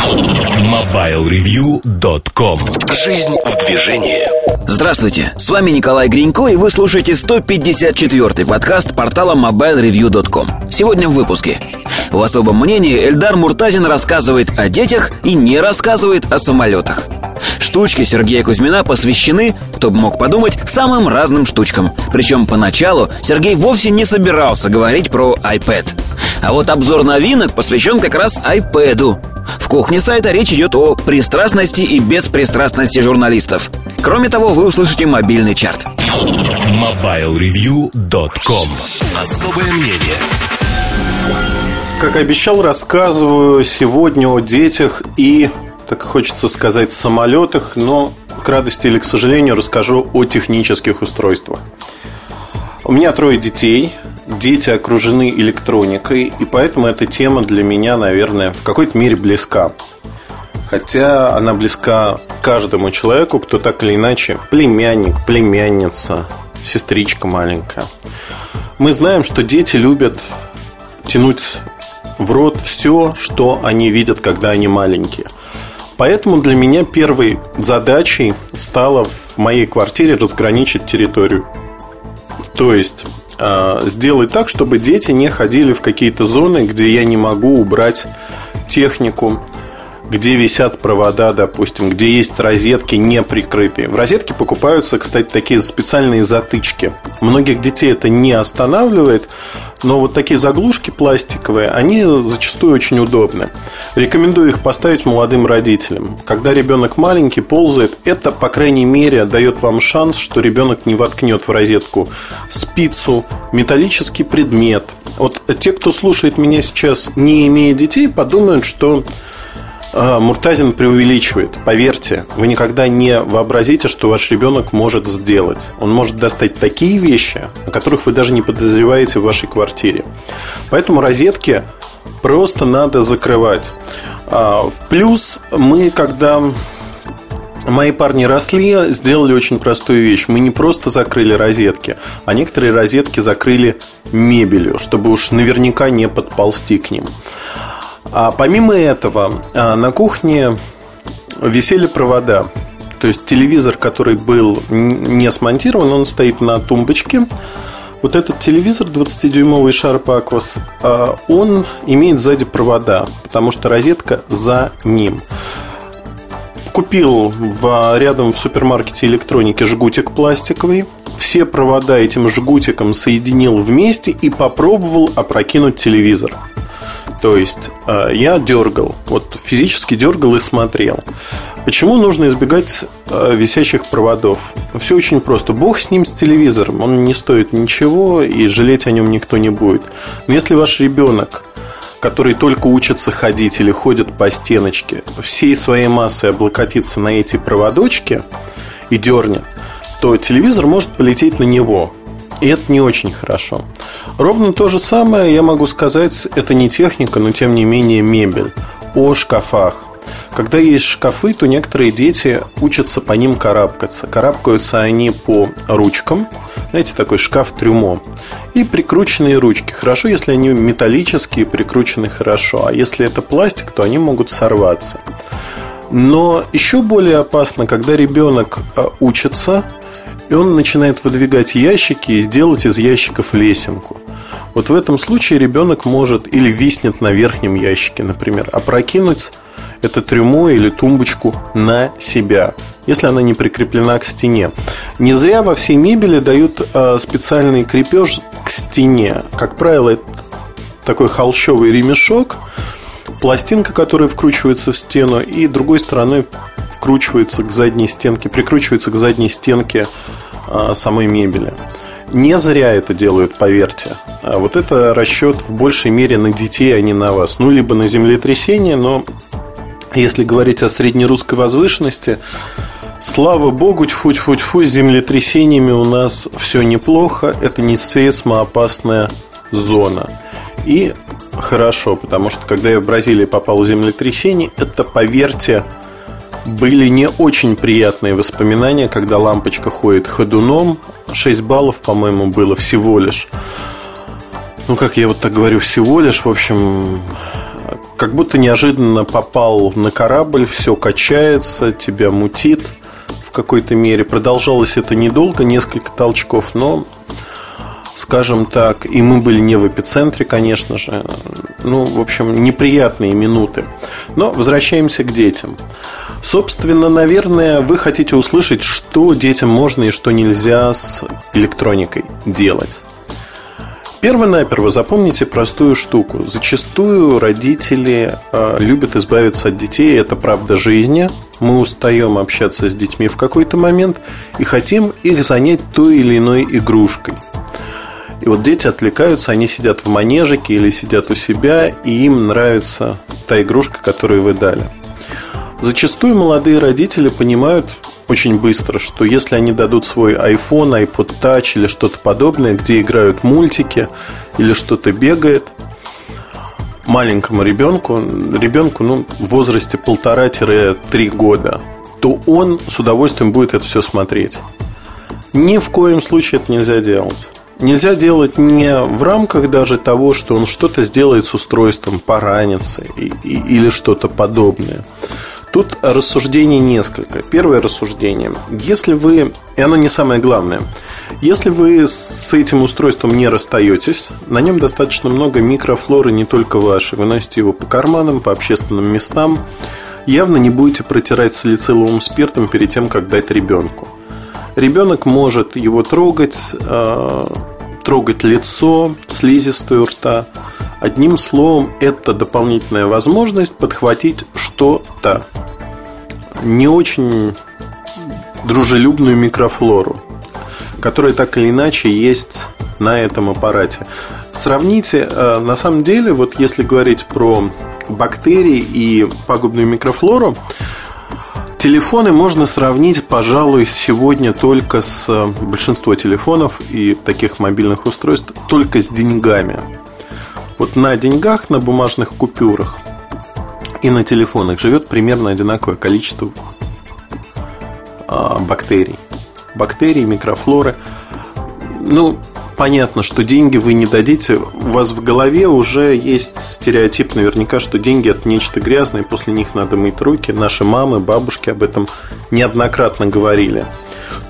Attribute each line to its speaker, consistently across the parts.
Speaker 1: MobileReview.com Жизнь в движении
Speaker 2: Здравствуйте, с вами Николай Гринько и вы слушаете 154-й подкаст портала MobileReview.com Сегодня в выпуске В особом мнении Эльдар Муртазин рассказывает о детях и не рассказывает о самолетах Штучки Сергея Кузьмина посвящены, кто бы мог подумать, самым разным штучкам. Причем поначалу Сергей вовсе не собирался говорить про iPad. А вот обзор новинок посвящен как раз iPad. В кухне сайта речь идет о пристрастности и беспристрастности журналистов. Кроме того, вы услышите мобильный чарт.
Speaker 1: MobileReview.com Особое мнение
Speaker 3: Как обещал, рассказываю сегодня о детях и, так хочется сказать, самолетах, но к радости или к сожалению расскажу о технических устройствах. У меня трое детей, дети окружены электроникой, и поэтому эта тема для меня, наверное, в какой-то мере близка. Хотя она близка каждому человеку, кто так или иначе племянник, племянница, сестричка маленькая. Мы знаем, что дети любят тянуть в рот все, что они видят, когда они маленькие. Поэтому для меня первой задачей стало в моей квартире разграничить территорию. То есть сделать так, чтобы дети не ходили в какие-то зоны, где я не могу убрать технику, где висят провода, допустим, где есть розетки не прикрытые. В розетке покупаются, кстати, такие специальные затычки. Многих детей это не останавливает, но вот такие заглушки пластиковые, они зачастую очень удобны. Рекомендую их поставить молодым родителям. Когда ребенок маленький, ползает, это, по крайней мере, дает вам шанс, что ребенок не воткнет в розетку спицу, металлический предмет. Вот те, кто слушает меня сейчас, не имея детей, подумают, что Муртазин преувеличивает. Поверьте, вы никогда не вообразите, что ваш ребенок может сделать. Он может достать такие вещи, о которых вы даже не подозреваете в вашей квартире. Поэтому розетки просто надо закрывать. А, в плюс мы, когда Мои парни росли, сделали очень простую вещь. Мы не просто закрыли розетки, а некоторые розетки закрыли мебелью, чтобы уж наверняка не подползти к ним. А помимо этого, а, на кухне висели провода. То есть телевизор, который был не смонтирован, он стоит на тумбочке. Вот этот телевизор 20-дюймовый Sharp Aquos, он имеет сзади провода, потому что розетка за ним. Купил в, рядом в супермаркете электроники жгутик пластиковый. Все провода этим жгутиком соединил вместе и попробовал опрокинуть телевизор. То есть э, я дергал, вот физически дергал и смотрел. Почему нужно избегать э, висящих проводов? Все очень просто. Бог с ним, с телевизором. Он не стоит ничего, и жалеть о нем никто не будет. Но если ваш ребенок который только учится ходить или ходит по стеночке, всей своей массой облокотится на эти проводочки и дернет, то телевизор может полететь на него. И это не очень хорошо. Ровно то же самое я могу сказать, это не техника, но тем не менее мебель. О шкафах. Когда есть шкафы, то некоторые дети учатся по ним карабкаться. Карабкаются они по ручкам. Знаете, такой шкаф трюмо. И прикрученные ручки. Хорошо, если они металлические, прикручены хорошо. А если это пластик, то они могут сорваться. Но еще более опасно, когда ребенок а, учится и он начинает выдвигать ящики и сделать из ящиков лесенку. Вот в этом случае ребенок может или виснет на верхнем ящике, например, опрокинуть это трюмо или тумбочку на себя, если она не прикреплена к стене. Не зря во всей мебели дают э, специальный крепеж к стене. Как правило, это такой холщовый ремешок, пластинка, которая вкручивается в стену, и другой стороной вкручивается к задней стенке, прикручивается к задней стенке самой мебели. Не зря это делают, поверьте. А вот это расчет в большей мере на детей, а не на вас. Ну, либо на землетрясение, но если говорить о среднерусской возвышенности, слава богу, тьфу-тьфу-тьфу, с землетрясениями у нас все неплохо. Это не сейсмоопасная зона. И хорошо, потому что когда я в Бразилии попал в землетрясение, это, поверьте, были не очень приятные воспоминания, когда лампочка ходит ходуном. 6 баллов, по-моему, было всего лишь. Ну, как я вот так говорю, всего лишь, в общем, как будто неожиданно попал на корабль, все качается, тебя мутит в какой-то мере. Продолжалось это недолго, несколько толчков, но скажем так, и мы были не в эпицентре, конечно же. Ну, в общем, неприятные минуты. Но возвращаемся к детям. Собственно, наверное, вы хотите услышать, что детям можно и что нельзя с электроникой делать. Перво-наперво запомните простую штуку. Зачастую родители э, любят избавиться от детей, это правда жизни. Мы устаем общаться с детьми в какой-то момент и хотим их занять той или иной игрушкой. И вот дети отвлекаются, они сидят в манежике или сидят у себя, и им нравится та игрушка, которую вы дали. Зачастую молодые родители понимают очень быстро, что если они дадут свой iPhone, iPod Touch или что-то подобное, где играют мультики или что-то бегает, маленькому ребенку, ребенку ну, в возрасте полтора-три года, то он с удовольствием будет это все смотреть. Ни в коем случае это нельзя делать нельзя делать не в рамках даже того, что он что-то сделает с устройством, поранится и, и, или что-то подобное. Тут рассуждений несколько. Первое рассуждение. Если вы, и оно не самое главное, если вы с этим устройством не расстаетесь, на нем достаточно много микрофлоры не только вашей. Вы носите его по карманам, по общественным местам. Явно не будете протирать салициловым спиртом перед тем, как дать ребенку. Ребенок может его трогать, э, трогать лицо, слизистую рта. Одним словом, это дополнительная возможность подхватить что-то. Не очень дружелюбную микрофлору, которая так или иначе есть на этом аппарате. Сравните, э, на самом деле, вот если говорить про бактерии и пагубную микрофлору, Телефоны можно сравнить, пожалуй, сегодня только с э, большинство телефонов и таких мобильных устройств только с деньгами. Вот на деньгах, на бумажных купюрах и на телефонах живет примерно одинаковое количество а, бактерий. Бактерий, микрофлоры. Ну, понятно, что деньги вы не дадите. У вас в голове уже есть стереотип наверняка, что деньги это нечто грязное, и после них надо мыть руки. Наши мамы, бабушки об этом неоднократно говорили.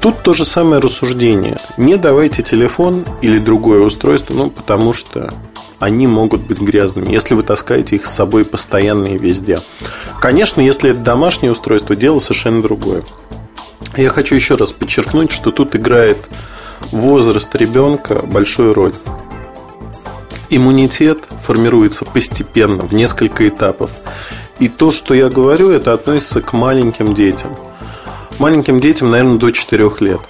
Speaker 3: Тут то же самое рассуждение. Не давайте телефон или другое устройство, ну, потому что они могут быть грязными, если вы таскаете их с собой постоянно и везде. Конечно, если это домашнее устройство, дело совершенно другое. Я хочу еще раз подчеркнуть, что тут играет возраст ребенка большую роль. Иммунитет формируется постепенно, в несколько этапов. И то, что я говорю, это относится к маленьким детям. Маленьким детям, наверное, до 4 лет.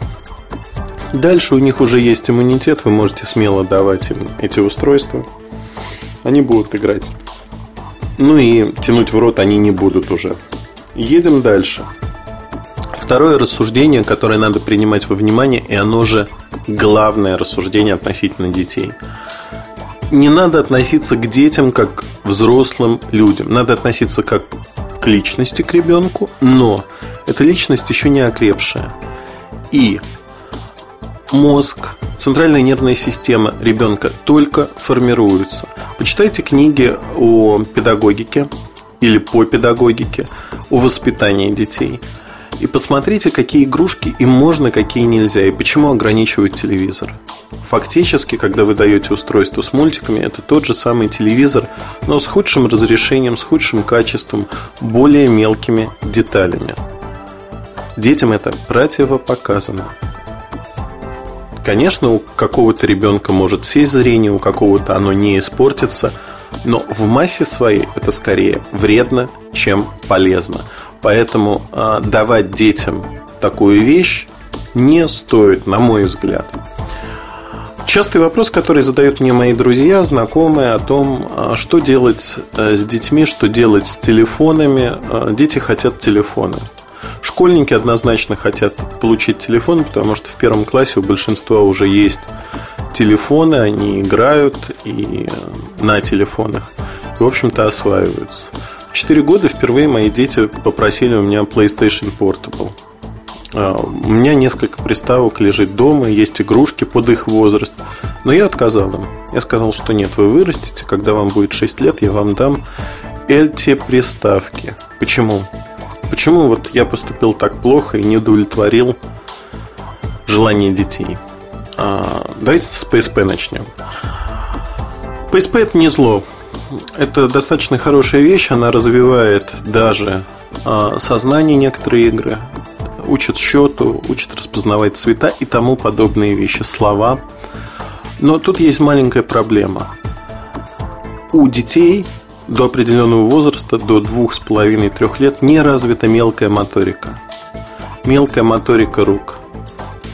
Speaker 3: Дальше у них уже есть иммунитет, вы можете смело давать им эти устройства. Они будут играть. Ну и тянуть в рот они не будут уже. Едем дальше. Второе рассуждение, которое надо принимать во внимание, и оно же главное рассуждение относительно детей. Не надо относиться к детям как к взрослым людям. Надо относиться как к личности, к ребенку, но эта личность еще не окрепшая. И мозг, центральная нервная система ребенка только формируются. Почитайте книги о педагогике или по педагогике, о воспитании детей – и посмотрите, какие игрушки им можно, какие нельзя, и почему ограничивают телевизор. Фактически, когда вы даете устройство с мультиками, это тот же самый телевизор, но с худшим разрешением, с худшим качеством, более мелкими деталями. Детям это противопоказано. Конечно, у какого-то ребенка может сесть зрение, у какого-то оно не испортится, но в массе своей это скорее вредно, чем полезно. Поэтому э, давать детям такую вещь не стоит, на мой взгляд. Частый вопрос, который задают мне мои друзья, знакомые о том, а, что делать э, с детьми, что делать с телефонами. А, дети хотят телефоны. Школьники однозначно хотят получить телефон, потому что в первом классе у большинства уже есть телефоны, они играют и э, на телефонах. И, в общем-то, осваиваются. В 4 года впервые мои дети попросили у меня PlayStation Portable. А, у меня несколько приставок лежит дома, есть игрушки под их возраст. Но я отказал им. Я сказал, что нет, вы вырастете, когда вам будет 6 лет, я вам дам. эти приставки. Почему? Почему вот я поступил так плохо и не удовлетворил желание детей? А, давайте с PSP начнем. PSP это не зло. Это достаточно хорошая вещь, она развивает даже а, сознание некоторые игры, учат счету, учат распознавать цвета и тому подобные вещи, слова. Но тут есть маленькая проблема. У детей до определенного возраста, до двух с половиной трех лет, не развита мелкая моторика. Мелкая моторика рук.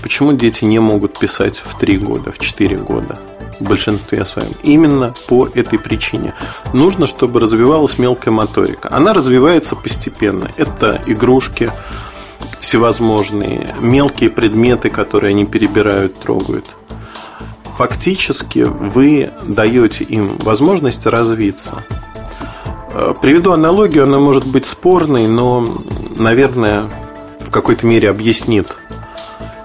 Speaker 3: Почему дети не могут писать в три года, в четыре года? В большинстве своем. Именно по этой причине. Нужно, чтобы развивалась мелкая моторика. Она развивается постепенно. Это игрушки, всевозможные мелкие предметы, которые они перебирают, трогают. Фактически вы даете им возможность развиться. Э, приведу аналогию, она может быть спорной, но, наверное, в какой-то мере объяснит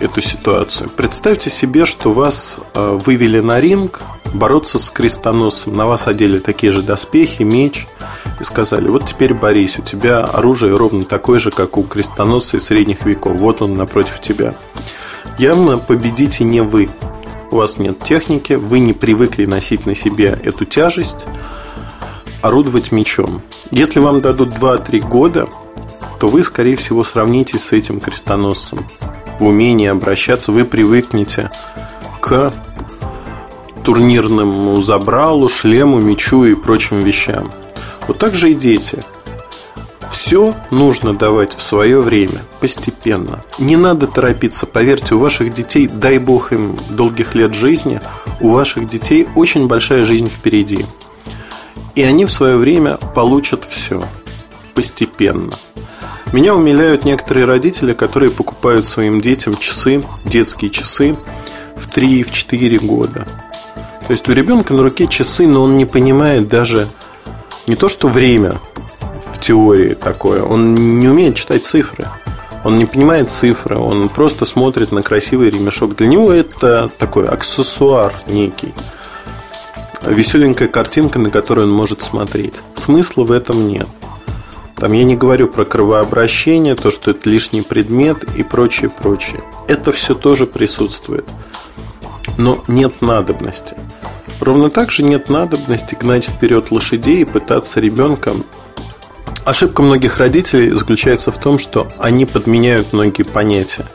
Speaker 3: эту ситуацию. Представьте себе, что вас э, вывели на ринг бороться с крестоносцем. На вас одели такие же доспехи, меч и сказали, вот теперь борись, у тебя оружие ровно такое же, как у крестоносца из средних веков. Вот он напротив тебя. Явно победите не вы. У вас нет техники, вы не привыкли носить на себе эту тяжесть – орудовать мечом. Если вам дадут 2-3 года, то вы, скорее всего, сравнитесь с этим крестоносцем. В умении обращаться вы привыкнете к турнирному забралу, шлему, мечу и прочим вещам. Вот так же и дети. Все нужно давать в свое время, постепенно. Не надо торопиться. Поверьте, у ваших детей, дай бог им долгих лет жизни, у ваших детей очень большая жизнь впереди. И они в свое время получат все постепенно. Меня умиляют некоторые родители, которые покупают своим детям часы, детские часы в 3-4 года. То есть у ребенка на руке часы, но он не понимает даже не то, что время в теории такое, он не умеет читать цифры. Он не понимает цифры, он просто смотрит на красивый ремешок. Для него это такой аксессуар некий веселенькая картинка, на которую он может смотреть. Смысла в этом нет. Там я не говорю про кровообращение, то, что это лишний предмет и прочее, прочее. Это все тоже присутствует. Но нет надобности. Ровно так же нет надобности гнать вперед лошадей и пытаться ребенком. Ошибка многих родителей заключается в том, что они подменяют многие понятия.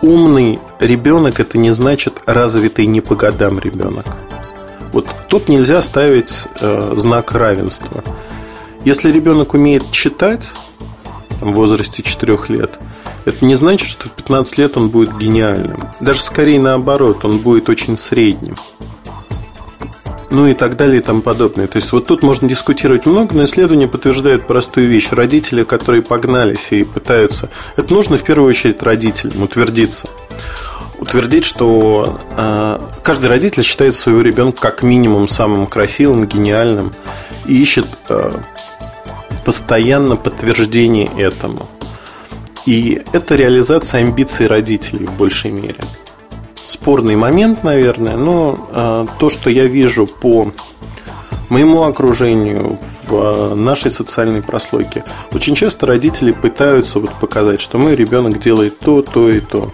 Speaker 3: Умный ребенок это не значит развитый не по годам ребенок. Вот тут нельзя ставить э, знак равенства. Если ребенок умеет читать там, в возрасте 4 лет, это не значит, что в 15 лет он будет гениальным. Даже скорее наоборот, он будет очень средним. Ну и так далее и тому подобное. То есть вот тут можно дискутировать много, но исследования подтверждают простую вещь. Родители, которые погнались и пытаются... Это нужно в первую очередь родителям утвердиться утвердить, что э, каждый родитель считает своего ребенка как минимум самым красивым, гениальным и ищет э, постоянно подтверждение этому. И это реализация амбиций родителей в большей мере. Спорный момент, наверное, но э, то, что я вижу по моему окружению, в нашей социальной прослойке, очень часто родители пытаются вот показать, что мой ребенок делает то, то и то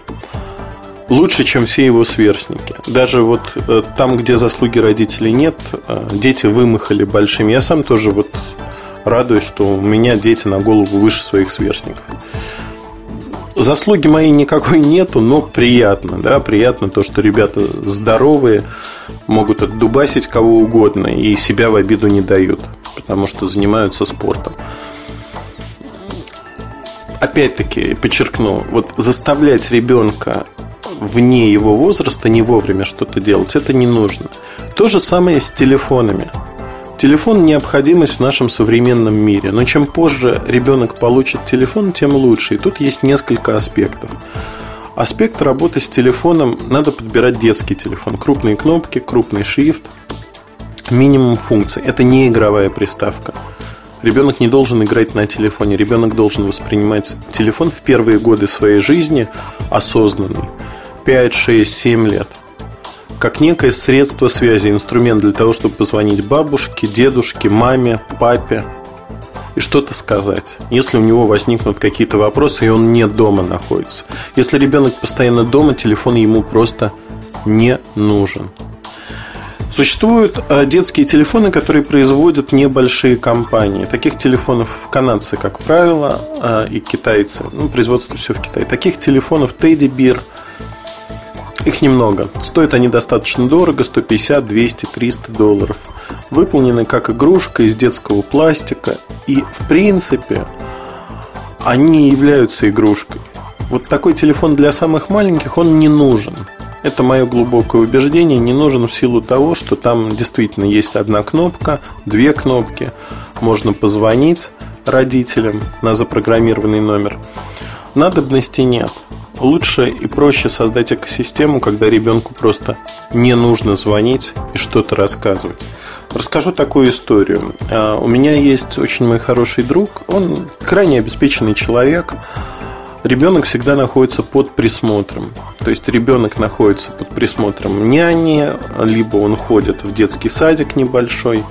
Speaker 3: лучше, чем все его сверстники. Даже вот э, там, где заслуги родителей нет, э, дети вымахали большими. Я сам тоже вот радуюсь, что у меня дети на голову выше своих сверстников. Заслуги моей никакой нету, но приятно, да, приятно то, что ребята здоровые, могут отдубасить кого угодно и себя в обиду не дают, потому что занимаются спортом опять-таки подчеркну, вот заставлять ребенка вне его возраста не вовремя что-то делать, это не нужно. То же самое с телефонами. Телефон – необходимость в нашем современном мире, но чем позже ребенок получит телефон, тем лучше. И тут есть несколько аспектов. Аспект работы с телефоном – надо подбирать детский телефон. Крупные кнопки, крупный шрифт, минимум функций. Это не игровая приставка. Ребенок не должен играть на телефоне. Ребенок должен воспринимать телефон в первые годы своей жизни осознанный. 5, 6, 7 лет. как некое средство связи, инструмент для того, чтобы позвонить бабушке, дедушке, маме, папе и что-то сказать. Если у него возникнут какие-то вопросы, и он не дома находится. Если ребенок постоянно дома, телефон ему просто не нужен. Существуют э, детские телефоны, которые производят небольшие компании. Таких телефонов канадцы, как правило, э, и китайцы. Ну, производство все в Китае. Таких телефонов Teddy Bear, их немного. Стоят они достаточно дорого, 150, 200, 300 долларов. Выполнены как игрушка из детского пластика. И, в принципе, они являются игрушкой. Вот такой телефон для самых маленьких, он не нужен. Это мое глубокое убеждение, не нужен в силу того, что там действительно есть одна кнопка, две кнопки, можно позвонить родителям на запрограммированный номер. Надобности нет. Лучше и проще создать экосистему, когда ребенку просто не нужно звонить и что-то рассказывать. Расскажу такую историю. А, у меня есть очень мой хороший друг, он крайне обеспеченный человек, ребенок всегда находится под присмотром. То есть ребенок находится под присмотром няни, либо он ходит в детский садик небольшой.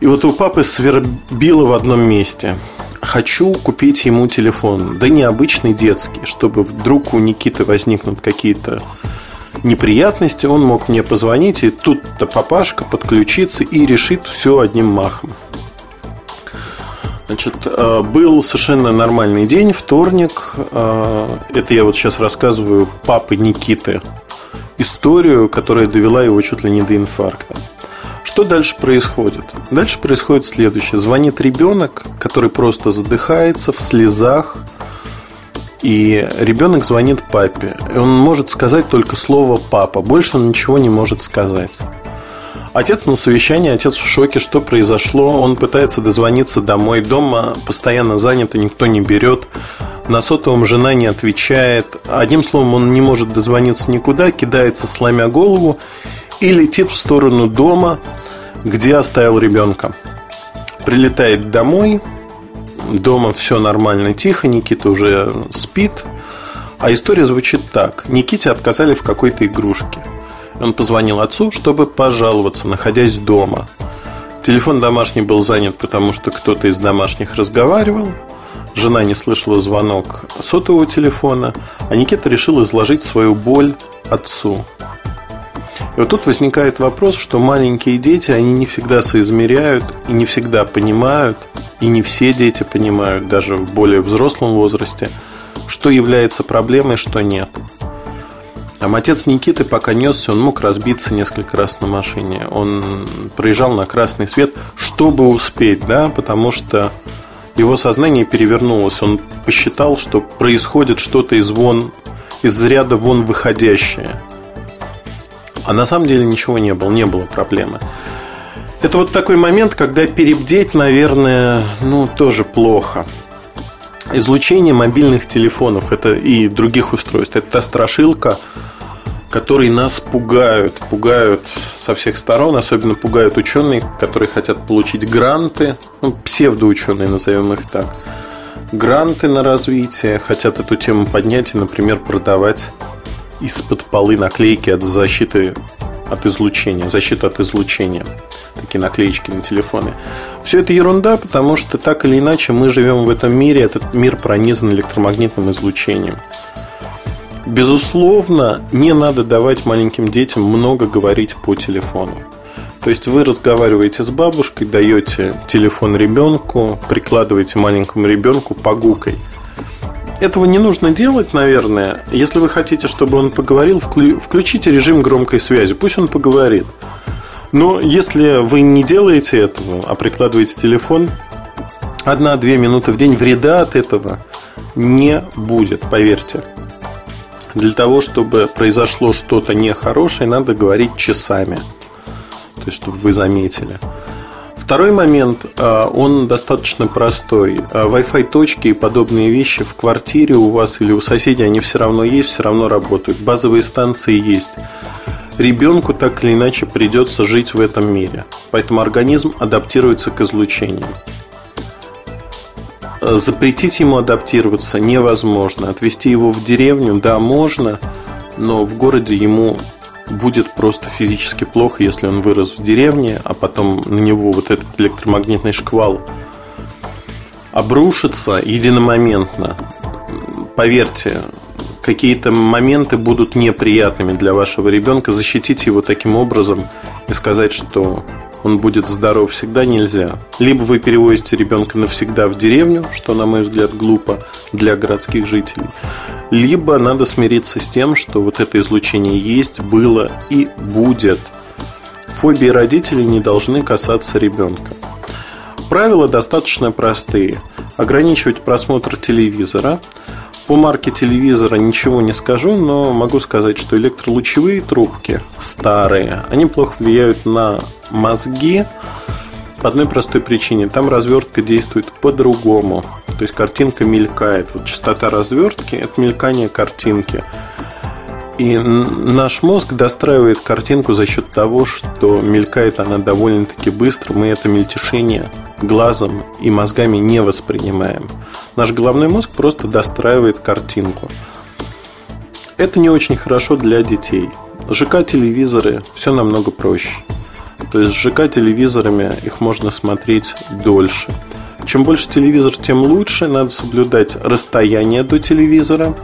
Speaker 3: И вот у папы свербило в одном месте. Хочу купить ему телефон. Да не обычный детский, чтобы вдруг у Никиты возникнут какие-то неприятности, он мог мне позвонить, и тут-то папашка подключится и решит все одним махом. Значит, э, был совершенно нормальный день, вторник. Э, это я вот сейчас рассказываю папы Никиты историю, которая довела его чуть ли не до инфаркта. Что дальше происходит? Дальше происходит следующее. Звонит ребенок, который просто задыхается в слезах, и ребенок звонит папе. И он может сказать только слово папа. Больше он ничего не может сказать. Отец на совещании, отец в шоке, что произошло. Он пытается дозвониться домой. Дома постоянно занято, никто не берет. На сотовом жена не отвечает. Одним словом, он не может дозвониться никуда, кидается, сломя голову, и летит в сторону дома, где оставил ребенка. Прилетает домой, дома все нормально, тихо, Никита уже спит. А история звучит так. Никите отказали в какой-то игрушке. Он позвонил отцу, чтобы пожаловаться, находясь дома. Телефон домашний был занят, потому что кто-то из домашних разговаривал. Жена не слышала звонок сотового телефона, а Никита решил изложить свою боль отцу. И вот тут возникает вопрос, что маленькие дети, они не всегда соизмеряют и не всегда понимают, и не все дети понимают, даже в более взрослом возрасте, что является проблемой, что нет. Там отец Никиты, пока несся, он мог разбиться несколько раз на машине. Он проезжал на красный свет, чтобы успеть, да, потому что его сознание перевернулось. Он посчитал, что происходит что-то из вон, из ряда вон выходящее. А на самом деле ничего не было, не было проблемы. Это вот такой момент, когда перебдеть, наверное, ну, тоже плохо. Излучение мобильных телефонов это и других устройств. Это та страшилка, которые нас пугают, пугают со всех сторон, особенно пугают ученые, которые хотят получить гранты, ну, псевдоученые, назовем их так, гранты на развитие, хотят эту тему поднять и, например, продавать из-под полы наклейки от защиты от излучения, защита от излучения. Такие наклеечки на телефоны. Все это ерунда, потому что так или иначе мы живем в этом мире, этот мир пронизан электромагнитным излучением. Безусловно, не надо давать маленьким детям много говорить по телефону. То есть вы разговариваете с бабушкой, даете телефон ребенку, прикладываете маленькому ребенку погукой. Этого не нужно делать, наверное. Если вы хотите, чтобы он поговорил, включите режим громкой связи. Пусть он поговорит. Но если вы не делаете этого, а прикладываете телефон, одна-две минуты в день вреда от этого не будет, поверьте для того, чтобы произошло что-то нехорошее, надо говорить часами. То есть, чтобы вы заметили. Второй момент, а, он достаточно простой. А, Wi-Fi точки и подобные вещи в квартире у вас или у соседей, они все равно есть, все равно работают. Базовые станции есть. Ребенку так или иначе придется жить в этом мире. Поэтому организм адаптируется к излучению. Запретить ему адаптироваться невозможно. Отвести его в деревню, да, можно, но в городе ему будет просто физически плохо, если он вырос в деревне, а потом на него вот этот электромагнитный шквал обрушится единомоментно. Поверьте, какие-то моменты будут неприятными для вашего ребенка. Защитить его таким образом и сказать, что он будет здоров всегда нельзя. Либо вы перевозите ребенка навсегда в деревню, что, на мой взгляд, глупо для городских жителей, либо надо смириться с тем, что вот это излучение есть, было и будет. Фобии родителей не должны касаться ребенка. Правила достаточно простые. Ограничивать просмотр телевизора. По марке телевизора ничего не скажу, но могу сказать, что электролучевые трубки старые, они плохо влияют на мозги по одной простой причине. Там развертка действует по-другому. То есть картинка мелькает. Вот частота развертки – это мелькание картинки. И наш мозг достраивает картинку за счет того, что мелькает она довольно-таки быстро. Мы это мельтешение глазом и мозгами не воспринимаем. Наш головной мозг просто достраивает картинку. Это не очень хорошо для детей. ЖК-телевизоры все намного проще. То есть с ЖК-телевизорами их можно смотреть дольше. Чем больше телевизор, тем лучше. Надо соблюдать расстояние до телевизора.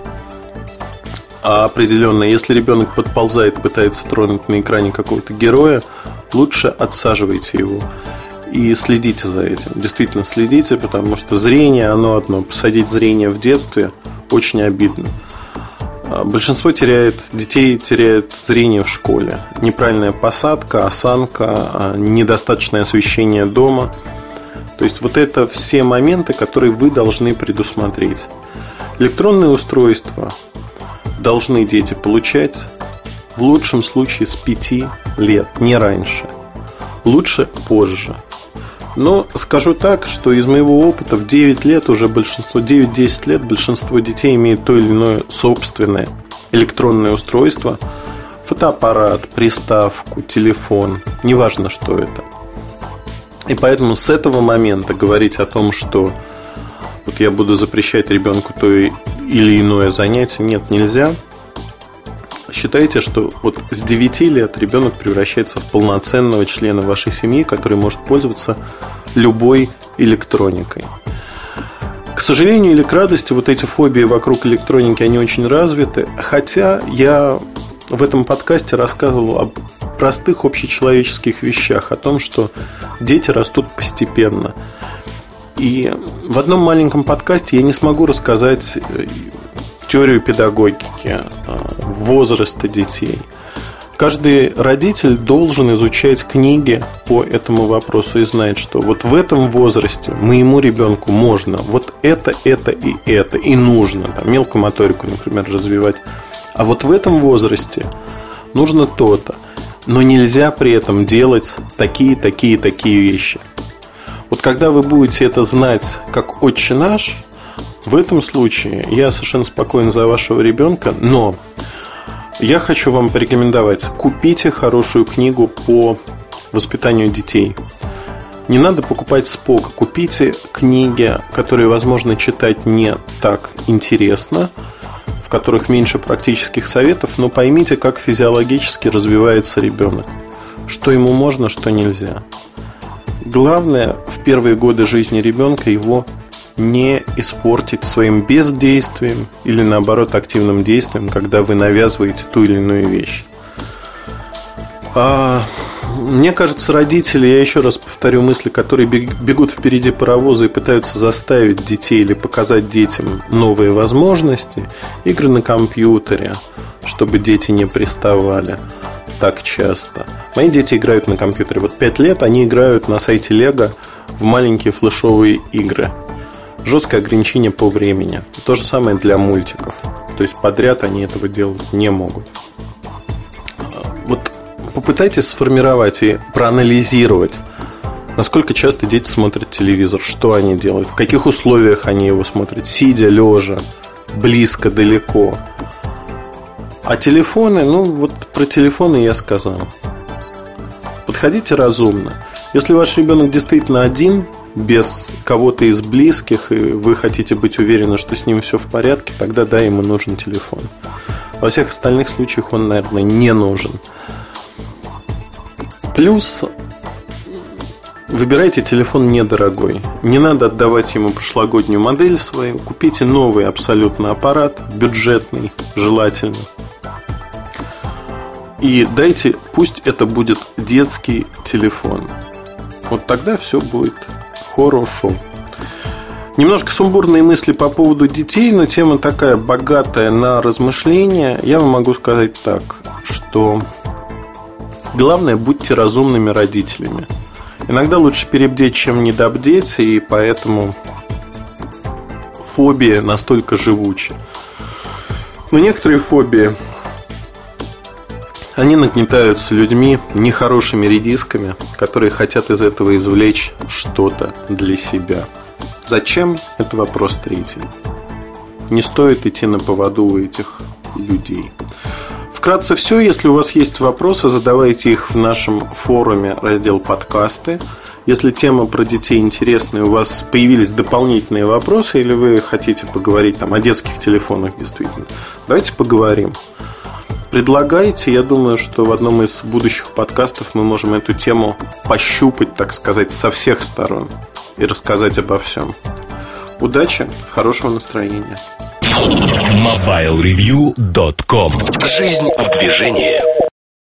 Speaker 3: А определенно, если ребенок подползает, пытается тронуть на экране какого-то героя, лучше отсаживайте его и следите за этим. Действительно следите, потому что зрение, оно одно. Посадить зрение в детстве очень обидно. А, большинство теряет, детей теряет зрение в школе. Неправильная посадка, осанка, а, недостаточное освещение дома. То есть вот это все моменты, которые вы должны предусмотреть. Электронные устройства должны дети получать в лучшем случае с 5 лет, не раньше. Лучше позже. Но скажу так, что из моего опыта в 9 лет уже большинство, 9-10 лет большинство детей имеет то или иное собственное электронное устройство, фотоаппарат, приставку, телефон, неважно что это. И поэтому с этого момента говорить о том, что вот я буду запрещать ребенку то или иное занятие, нет, нельзя – Считайте, что вот с 9 лет ребенок превращается в полноценного члена вашей семьи, который может пользоваться любой электроникой. К сожалению или к радости, вот эти фобии вокруг электроники, они очень развиты. Хотя я в этом подкасте рассказывал о простых общечеловеческих вещах, о том, что дети растут постепенно. И в одном маленьком подкасте я не смогу рассказать теорию педагогики, а, возраста детей. Каждый родитель должен изучать книги по этому вопросу и знать, что вот в этом возрасте моему ребенку можно вот это, это и это, и нужно, там, мелкую моторику, например, развивать. А вот в этом возрасте нужно то-то. Но нельзя при этом делать такие, такие, такие вещи. Вот когда вы будете это знать как отче наш – в этом случае я совершенно спокоен за вашего ребенка, но я хочу вам порекомендовать, купите хорошую книгу по воспитанию детей. Не надо покупать спок, купите книги, которые, возможно, читать не так интересно, в которых меньше практических советов, но поймите, как физиологически развивается ребенок, что ему можно, что нельзя. Главное в первые годы жизни ребенка его не испортить своим бездействием или наоборот активным действием, когда вы навязываете ту или иную вещь. А, мне кажется, родители, я еще раз повторю мысли, которые бегут впереди паровоза и пытаются заставить детей или показать детям новые возможности, игры на компьютере, чтобы дети не приставали так часто. Мои дети играют на компьютере. Вот 5 лет они играют на сайте Лего в маленькие флешовые игры – жесткое ограничение по времени. То же самое для мультиков. То есть подряд они этого делать не могут. Вот попытайтесь сформировать и проанализировать, насколько часто дети смотрят телевизор, что они делают, в каких условиях они его смотрят, сидя, лежа, близко, далеко. А телефоны, ну вот про телефоны я сказал. Подходите разумно. Если ваш ребенок действительно один, без кого-то из близких, и вы хотите быть уверены, что с ним все в порядке, тогда да, ему нужен телефон. Во всех остальных случаях он, наверное, не нужен. Плюс Выбирайте телефон недорогой. Не надо отдавать ему прошлогоднюю модель свою. Купите новый абсолютно аппарат, бюджетный, желательно. И дайте, пусть это будет детский телефон. Вот тогда все будет хорошо. Немножко сумбурные мысли по поводу детей, но тема такая богатая на размышления. Я вам могу сказать так, что главное будьте разумными родителями. Иногда лучше перебдеть, чем недобдеть, и поэтому фобия настолько живуча. Но некоторые фобии, они нагнетаются людьми, нехорошими редисками, которые хотят из этого извлечь что-то для себя. Зачем? Это вопрос третий. Не стоит идти на поводу у этих людей. Вкратце все. Если у вас есть вопросы, задавайте их в нашем форуме, раздел подкасты. Если тема про детей интересная, у вас появились дополнительные вопросы, или вы хотите поговорить там о детских телефонах действительно, давайте поговорим. Предлагайте, я думаю, что в одном из будущих подкастов мы можем эту тему пощупать, так сказать, со всех сторон и рассказать обо всем. Удачи, хорошего настроения.
Speaker 1: MobileReview.com Жизнь в движении